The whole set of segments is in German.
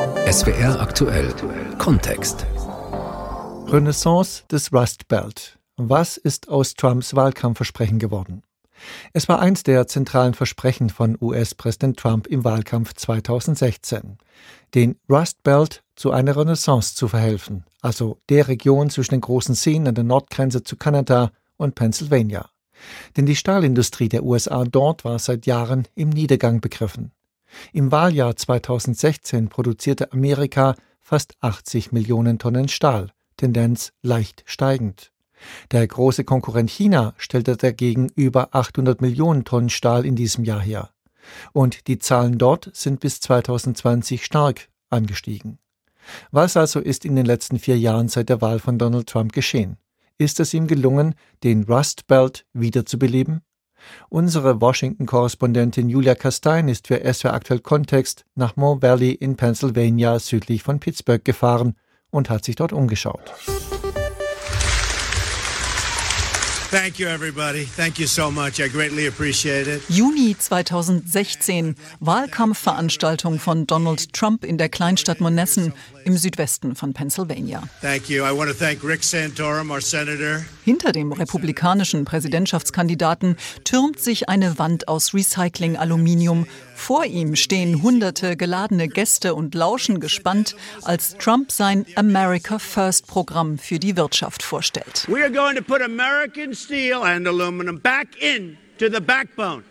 SWR aktuell Kontext. Renaissance des Rust Belt. Was ist aus Trumps Wahlkampfversprechen geworden? Es war eins der zentralen Versprechen von US-Präsident Trump im Wahlkampf 2016, den Rust Belt zu einer Renaissance zu verhelfen, also der Region zwischen den großen Seen an der Nordgrenze zu Kanada und Pennsylvania. Denn die Stahlindustrie der USA dort war seit Jahren im Niedergang begriffen. Im Wahljahr 2016 produzierte Amerika fast 80 Millionen Tonnen Stahl, Tendenz leicht steigend. Der große Konkurrent China stellte dagegen über 800 Millionen Tonnen Stahl in diesem Jahr her. Und die Zahlen dort sind bis 2020 stark angestiegen. Was also ist in den letzten vier Jahren seit der Wahl von Donald Trump geschehen? Ist es ihm gelungen, den Rust Belt wiederzubeleben? Unsere Washington-Korrespondentin Julia Kastein ist für SWR Aktuell Kontext nach Mo Valley in Pennsylvania südlich von Pittsburgh gefahren und hat sich dort umgeschaut. Thank you, everybody. Thank you so much. I greatly appreciate it. Juni 2016, Wahlkampfveranstaltung von Donald Trump in der Kleinstadt Monessen im Südwesten von Pennsylvania. Thank you. I want to thank Rick Santorum, our senator. Hinter dem republikanischen Präsidentschaftskandidaten türmt sich eine Wand aus Recycling-Aluminium. Vor ihm stehen hunderte geladene Gäste und lauschen gespannt, als Trump sein America First Programm für die Wirtschaft vorstellt. We are going to put American steel and aluminum back into the backbone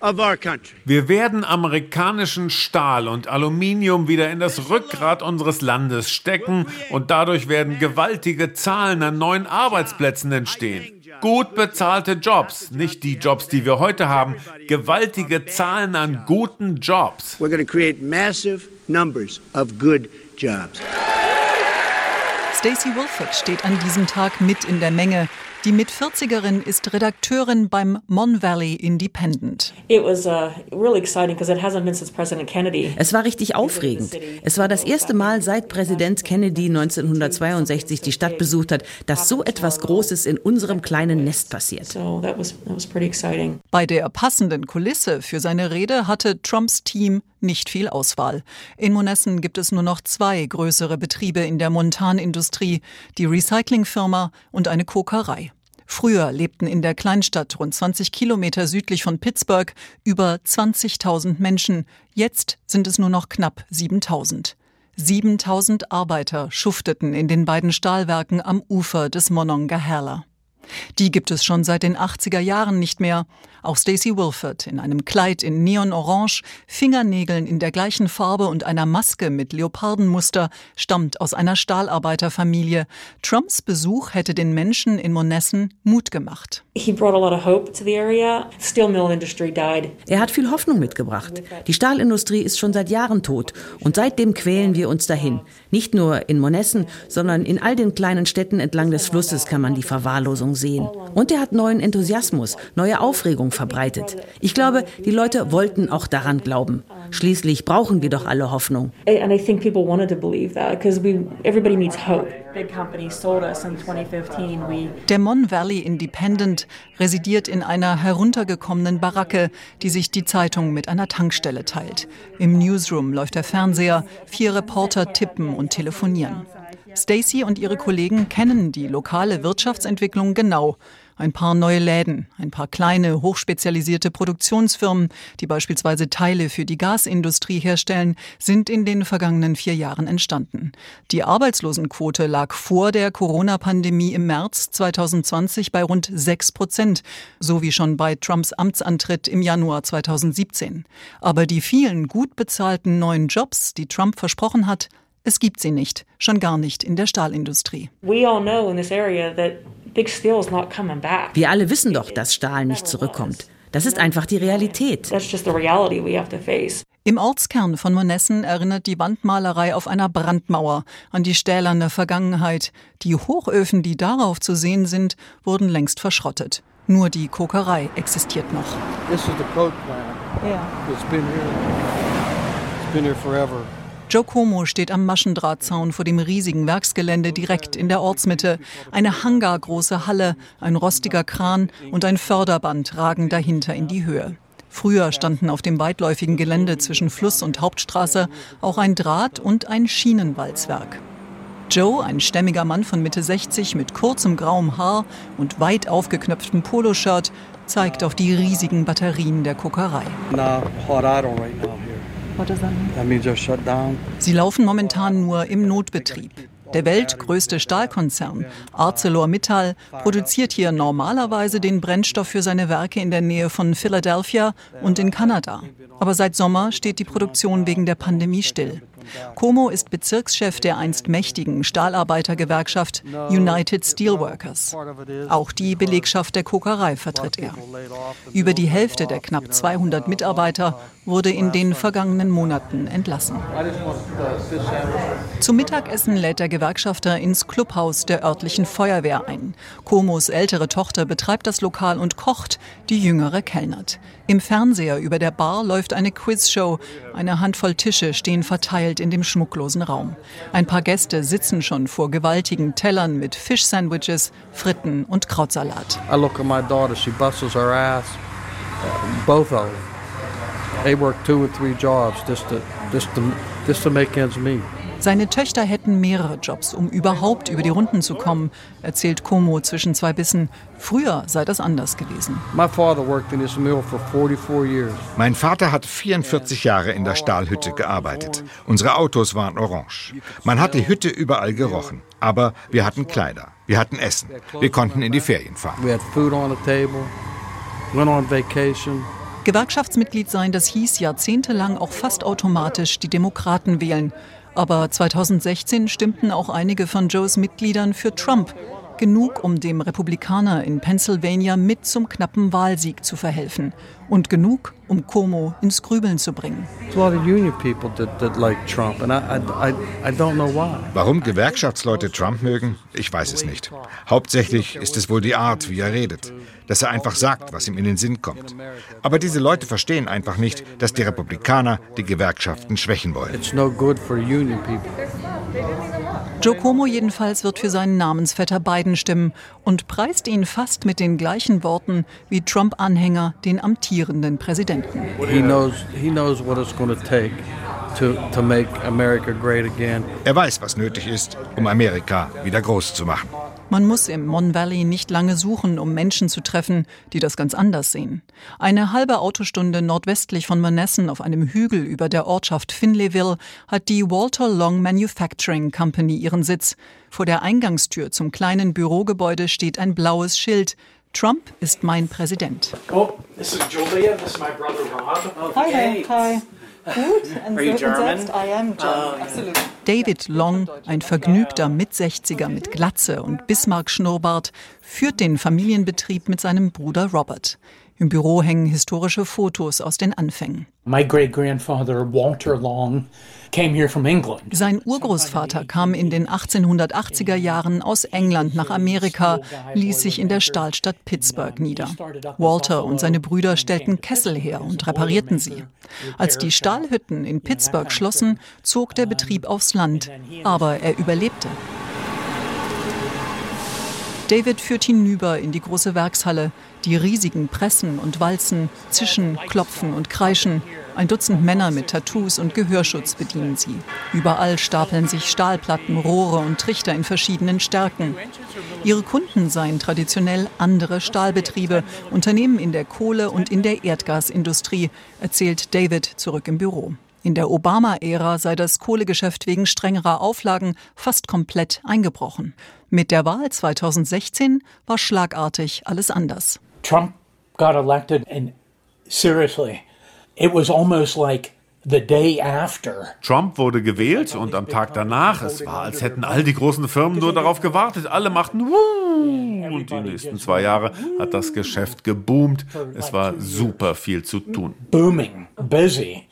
wir werden amerikanischen Stahl und Aluminium wieder in das Rückgrat unseres Landes stecken und dadurch werden gewaltige Zahlen an neuen Arbeitsplätzen entstehen. Gut bezahlte Jobs, nicht die Jobs, die wir heute haben, gewaltige Zahlen an guten Jobs. We're going to create massive numbers of good jobs. Stacey Wilford steht an diesem Tag mit in der Menge. Die Mit-40erin ist Redakteurin beim Mon Valley Independent. Uh, es war richtig aufregend. Es war das erste Mal seit Präsident Kennedy 1962 die Stadt besucht hat, dass so etwas Großes in unserem kleinen Nest passiert. Bei der passenden Kulisse für seine Rede hatte Trumps Team nicht viel Auswahl. In Monessen gibt es nur noch zwei größere Betriebe in der Montanindustrie, die Recyclingfirma und eine Kokerei. Früher lebten in der Kleinstadt rund 20 Kilometer südlich von Pittsburgh über 20.000 Menschen. Jetzt sind es nur noch knapp 7.000. 7000 Arbeiter schufteten in den beiden Stahlwerken am Ufer des Monongahela. Die gibt es schon seit den 80er Jahren nicht mehr. Auch Stacey Wilford in einem Kleid in Neonorange, Fingernägeln in der gleichen Farbe und einer Maske mit Leopardenmuster stammt aus einer Stahlarbeiterfamilie. Trumps Besuch hätte den Menschen in Monessen Mut gemacht. Er hat viel Hoffnung mitgebracht. Die Stahlindustrie ist schon seit Jahren tot und seitdem quälen wir uns dahin. Nicht nur in Monessen, sondern in all den kleinen Städten entlang des Flusses kann man die Verwahrlosung sehen. Und er hat neuen Enthusiasmus, neue Aufregung verbreitet. Ich glaube, die Leute wollten auch daran glauben. Schließlich brauchen wir doch alle Hoffnung. Der Mon Valley Independent residiert in einer heruntergekommenen Baracke, die sich die Zeitung mit einer Tankstelle teilt. Im Newsroom läuft der Fernseher, vier Reporter tippen und telefonieren. Stacy und ihre Kollegen kennen die lokale Wirtschaftsentwicklung genau. Ein paar neue Läden, ein paar kleine, hochspezialisierte Produktionsfirmen, die beispielsweise Teile für die Gasindustrie herstellen, sind in den vergangenen vier Jahren entstanden. Die Arbeitslosenquote lag vor der Corona-Pandemie im März 2020 bei rund sechs Prozent, so wie schon bei Trumps Amtsantritt im Januar 2017. Aber die vielen gut bezahlten neuen Jobs, die Trump versprochen hat, es gibt sie nicht, schon gar nicht in der Stahlindustrie. Wir alle wissen doch, dass Stahl nicht zurückkommt. Das ist einfach die Realität. Im Ortskern von Monessen erinnert die Wandmalerei auf einer Brandmauer an die stählerne Vergangenheit. Die Hochöfen, die darauf zu sehen sind, wurden längst verschrottet. Nur die Kokerei existiert noch. This is the coke plant. Yeah. It's been here. It's been here forever. Joe Como steht am Maschendrahtzaun vor dem riesigen Werksgelände direkt in der Ortsmitte. Eine hangargroße Halle, ein rostiger Kran und ein Förderband ragen dahinter in die Höhe. Früher standen auf dem weitläufigen Gelände zwischen Fluss und Hauptstraße auch ein Draht- und ein Schienenwalzwerk. Joe, ein stämmiger Mann von Mitte 60 mit kurzem grauem Haar und weit aufgeknöpftem Poloshirt, zeigt auf die riesigen Batterien der Kokerei. Sie laufen momentan nur im Notbetrieb. Der weltgrößte Stahlkonzern ArcelorMittal produziert hier normalerweise den Brennstoff für seine Werke in der Nähe von Philadelphia und in Kanada. Aber seit Sommer steht die Produktion wegen der Pandemie still. Como ist Bezirkschef der einst mächtigen Stahlarbeitergewerkschaft United Steelworkers. Auch die Belegschaft der Kokerei vertritt er. Über die Hälfte der knapp 200 Mitarbeiter wurde in den vergangenen Monaten entlassen. Zum Mittagessen lädt der Gewerkschafter ins Clubhaus der örtlichen Feuerwehr ein. Komos ältere Tochter betreibt das Lokal und kocht, die jüngere kellnert. Im Fernseher über der Bar läuft eine Quizshow. Eine Handvoll Tische stehen verteilt in dem schmucklosen Raum. Ein paar Gäste sitzen schon vor gewaltigen Tellern mit Fischsandwiches, Fritten und Krautsalat. I look at my daughter, she bustles her ass. Both of them. They work two or three jobs just to, just to, just to make ends meet. Seine Töchter hätten mehrere Jobs, um überhaupt über die Runden zu kommen, erzählt Como zwischen zwei Bissen. Früher sei das anders gewesen. Mein Vater hat 44 Jahre in der Stahlhütte gearbeitet. Unsere Autos waren orange. Man hat die Hütte überall gerochen. Aber wir hatten Kleider, wir hatten Essen, wir konnten in die Ferien fahren. Gewerkschaftsmitglied sein, das hieß jahrzehntelang auch fast automatisch die Demokraten wählen. Aber 2016 stimmten auch einige von Joes Mitgliedern für Trump. Genug, um dem Republikaner in Pennsylvania mit zum knappen Wahlsieg zu verhelfen. Und genug, um Cuomo ins Grübeln zu bringen. Warum Gewerkschaftsleute Trump mögen, ich weiß es nicht. Hauptsächlich ist es wohl die Art, wie er redet. Dass er einfach sagt, was ihm in den Sinn kommt. Aber diese Leute verstehen einfach nicht, dass die Republikaner die Gewerkschaften schwächen wollen. Joe Cuomo jedenfalls wird für seinen Namensvetter Biden stimmen und preist ihn fast mit den gleichen Worten wie Trump-Anhänger den amtierenden Präsidenten. He knows, he knows what it's going to take. To, to make America great again. Er weiß, was nötig ist, um Amerika wieder groß zu machen. Man muss im Mon Valley nicht lange suchen, um Menschen zu treffen, die das ganz anders sehen. Eine halbe Autostunde nordwestlich von Monessen auf einem Hügel über der Ortschaft Finleyville hat die Walter Long Manufacturing Company ihren Sitz. Vor der Eingangstür zum kleinen Bürogebäude steht ein blaues Schild. Trump ist mein Präsident. Oh, this is Julia, this is my brother Rob. Hi, hi. Gut, und, so, selbst, I am German, absolut. David Long, ein vergnügter Mit-60er mit Glatze und Bismarck-Schnurrbart, führt den Familienbetrieb mit seinem Bruder Robert. Im Büro hängen historische Fotos aus den Anfängen. My great grandfather Walter Long Sein Urgroßvater kam in den 1880er Jahren aus England nach Amerika, ließ sich in der Stahlstadt Pittsburgh nieder. Walter und seine Brüder stellten Kessel her und reparierten sie. Als die Stahlhütten in Pittsburgh schlossen, zog der Betrieb aufs Land, aber er überlebte. David führt hinüber in die große Werkshalle. Die riesigen Pressen und Walzen zischen, klopfen und kreischen. Ein Dutzend Männer mit Tattoos und Gehörschutz bedienen sie. Überall stapeln sich Stahlplatten, Rohre und Trichter in verschiedenen Stärken. Ihre Kunden seien traditionell andere Stahlbetriebe, Unternehmen in der Kohle- und in der Erdgasindustrie, erzählt David zurück im Büro. In der Obama-Ära sei das Kohlegeschäft wegen strengerer Auflagen fast komplett eingebrochen. Mit der Wahl 2016 war schlagartig alles anders. Trump got elected and seriously, it was almost like The day after. Trump wurde gewählt und am Tag danach, es war, als hätten all die großen Firmen nur darauf gewartet. Alle machten Wuh! Und die nächsten zwei Jahre hat das Geschäft geboomt. Es war super viel zu tun. Booming, busy.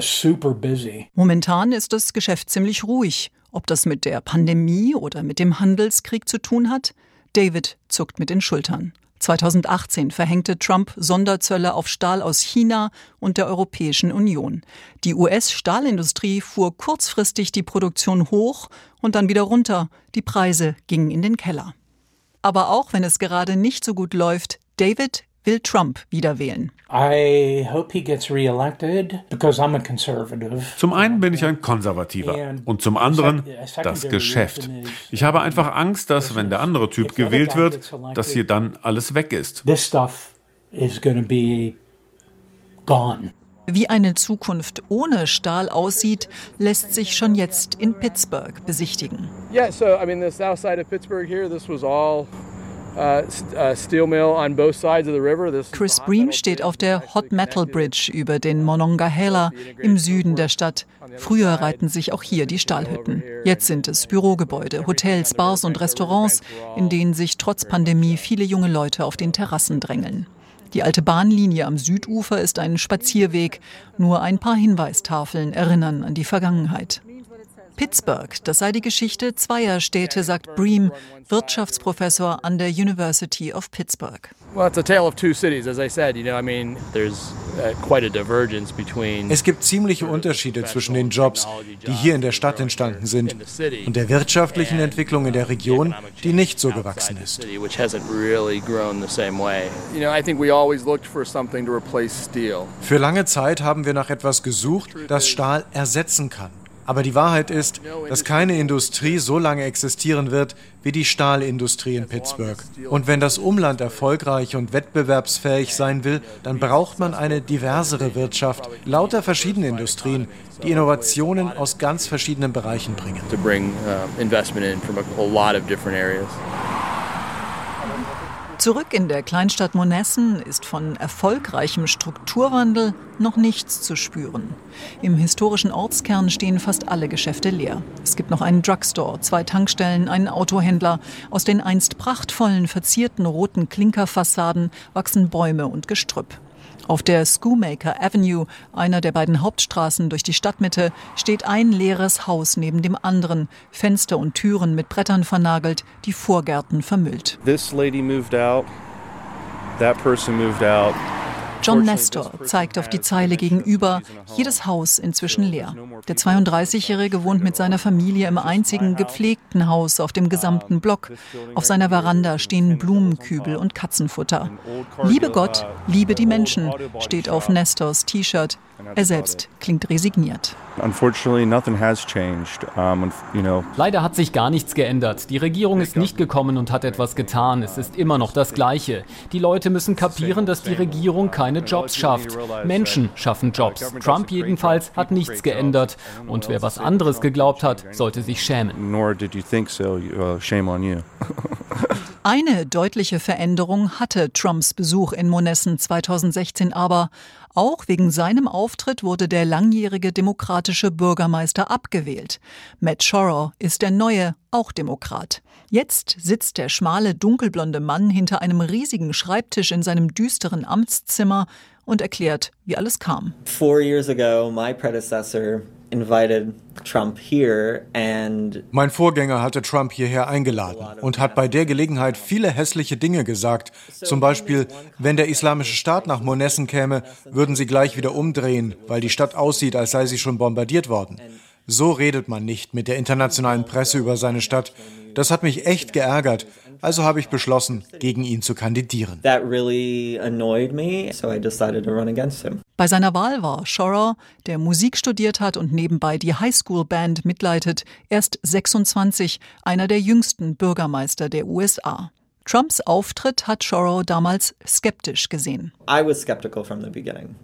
super busy. Momentan ist das Geschäft ziemlich ruhig. Ob das mit der Pandemie oder mit dem Handelskrieg zu tun hat? David zuckt mit den Schultern. 2018 verhängte Trump Sonderzölle auf Stahl aus China und der Europäischen Union. Die US-Stahlindustrie fuhr kurzfristig die Produktion hoch und dann wieder runter. Die Preise gingen in den Keller. Aber auch wenn es gerade nicht so gut läuft, David will Trump wieder wählen. Zum einen bin ich ein Konservativer und zum anderen das Geschäft. Ich habe einfach Angst, dass wenn der andere Typ gewählt wird, dass hier dann alles weg ist. Wie eine Zukunft ohne Stahl aussieht, lässt sich schon jetzt in Pittsburgh besichtigen. Yeah, so I mean the south side of Pittsburgh here, this was all Chris Bream steht auf der Hot Metal Bridge über den Monongahela im Süden der Stadt. Früher reihten sich auch hier die Stahlhütten. Jetzt sind es Bürogebäude, Hotels, Bars und Restaurants, in denen sich trotz Pandemie viele junge Leute auf den Terrassen drängeln. Die alte Bahnlinie am Südufer ist ein Spazierweg. Nur ein paar Hinweistafeln erinnern an die Vergangenheit. Pittsburgh, das sei die Geschichte zweier Städte, sagt Bream, Wirtschaftsprofessor an der University of Pittsburgh. Uh, es gibt ziemliche Unterschiede zwischen den Jobs, die hier in der Stadt entstanden sind, und der wirtschaftlichen Entwicklung in der Region, die nicht so gewachsen ist. Für lange Zeit haben wir nach etwas gesucht, das Stahl ersetzen kann. Aber die Wahrheit ist, dass keine Industrie so lange existieren wird wie die Stahlindustrie in Pittsburgh. Und wenn das Umland erfolgreich und wettbewerbsfähig sein will, dann braucht man eine diversere Wirtschaft, lauter verschiedene Industrien, die Innovationen aus ganz verschiedenen Bereichen bringen. Zurück in der Kleinstadt Monessen ist von erfolgreichem Strukturwandel noch nichts zu spüren. Im historischen Ortskern stehen fast alle Geschäfte leer. Es gibt noch einen Drugstore, zwei Tankstellen, einen Autohändler. Aus den einst prachtvollen, verzierten roten Klinkerfassaden wachsen Bäume und Gestrüpp. Auf der Schoolmaker Avenue, einer der beiden Hauptstraßen durch die Stadtmitte, steht ein leeres Haus neben dem anderen, Fenster und Türen mit Brettern vernagelt, die Vorgärten vermüllt. This lady moved out. That person moved out. John Nestor zeigt auf die Zeile gegenüber, jedes Haus inzwischen leer. Der 32-Jährige wohnt mit seiner Familie im einzigen gepflegten Haus auf dem gesamten Block. Auf seiner Veranda stehen Blumenkübel und Katzenfutter. Liebe Gott, liebe die Menschen, steht auf Nestors T-Shirt. Er selbst klingt resigniert. Leider hat sich gar nichts geändert. Die Regierung ist nicht gekommen und hat etwas getan. Es ist immer noch das Gleiche. Die Leute müssen kapieren, dass die Regierung keine Jobs schafft. Menschen schaffen Jobs. Trump jedenfalls hat nichts geändert. Und wer was anderes geglaubt hat, sollte sich schämen. Eine deutliche Veränderung hatte Trumps Besuch in Monessen 2016 aber. Auch wegen seinem Auftritt wurde der langjährige demokratische Bürgermeister abgewählt. Matt Shorrow ist der neue, auch Demokrat. Jetzt sitzt der schmale, dunkelblonde Mann hinter einem riesigen Schreibtisch in seinem düsteren Amtszimmer und erklärt, wie alles kam. Four years ago, my predecessor mein Vorgänger hatte Trump hierher eingeladen und hat bei der Gelegenheit viele hässliche Dinge gesagt. Zum Beispiel, wenn der Islamische Staat nach Monessen käme, würden sie gleich wieder umdrehen, weil die Stadt aussieht, als sei sie schon bombardiert worden. So redet man nicht mit der internationalen Presse über seine Stadt. Das hat mich echt geärgert. Also habe ich beschlossen, gegen ihn zu kandidieren. Really me, so Bei seiner Wahl war Shorrow, der Musik studiert hat und nebenbei die Highschool-Band mitleitet, erst 26, einer der jüngsten Bürgermeister der USA. Trumps Auftritt hat Shorrow damals skeptisch gesehen. I was skeptical from the beginning.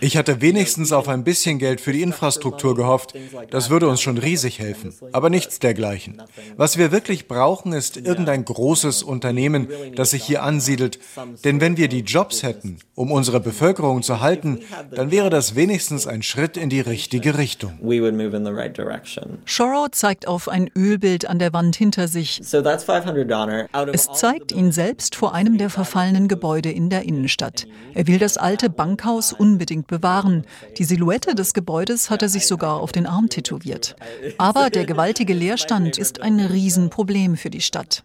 Ich hatte wenigstens auf ein bisschen Geld für die Infrastruktur gehofft. Das würde uns schon riesig helfen. Aber nichts dergleichen. Was wir wirklich brauchen, ist irgendein großes Unternehmen, das sich hier ansiedelt. Denn wenn wir die Jobs hätten, um unsere Bevölkerung zu halten, dann wäre das wenigstens ein Schritt in die richtige Richtung. Shoro zeigt auf ein Ölbild an der Wand hinter sich. Es zeigt ihn selbst vor einem der verfallenen Gebäude in der Innenstadt. Er will das alte Bankhaus unbedingt bewahren. Die Silhouette des Gebäudes hat er sich sogar auf den Arm tätowiert. Aber der gewaltige Leerstand ist ein Riesenproblem für die Stadt.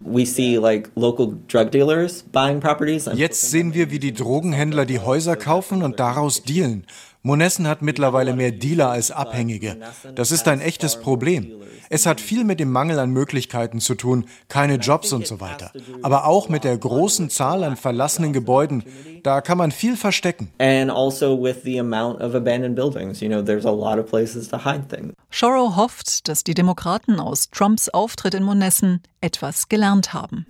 Jetzt sehen wir, wie die Drogenhändler die Häuser kaufen und daraus dealen. Monessen hat mittlerweile mehr Dealer als Abhängige. Das ist ein echtes Problem. Es hat viel mit dem Mangel an Möglichkeiten zu tun, keine Jobs und so weiter. Aber auch mit der großen Zahl an verlassenen Gebäuden. Da kann man viel verstecken. And also with the amount of abandoned buildings. You know, there's a lot of places to hide things. Shoro hofft, dass die Demokraten aus Trumps Auftritt in Monessen etwas gelernt haben.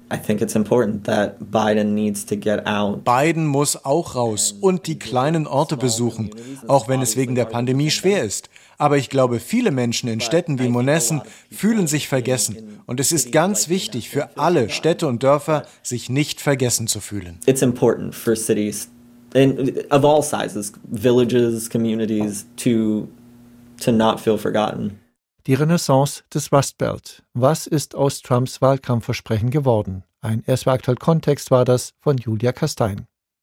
Biden muss auch raus und die kleinen Orte besuchen, auch wenn es wegen der Pandemie schwer ist. Aber ich glaube, viele Menschen in Städten wie Monessen fühlen sich vergessen. Und es ist ganz wichtig für alle Städte und Dörfer, sich nicht vergessen zu fühlen. It's important for cities of all sizes, villages, communities to to not feel forgotten. Die Renaissance des Rust Belt. Was ist aus Trumps Wahlkampfversprechen geworden? Ein erstmal aktuell Kontext war das von Julia Kastein.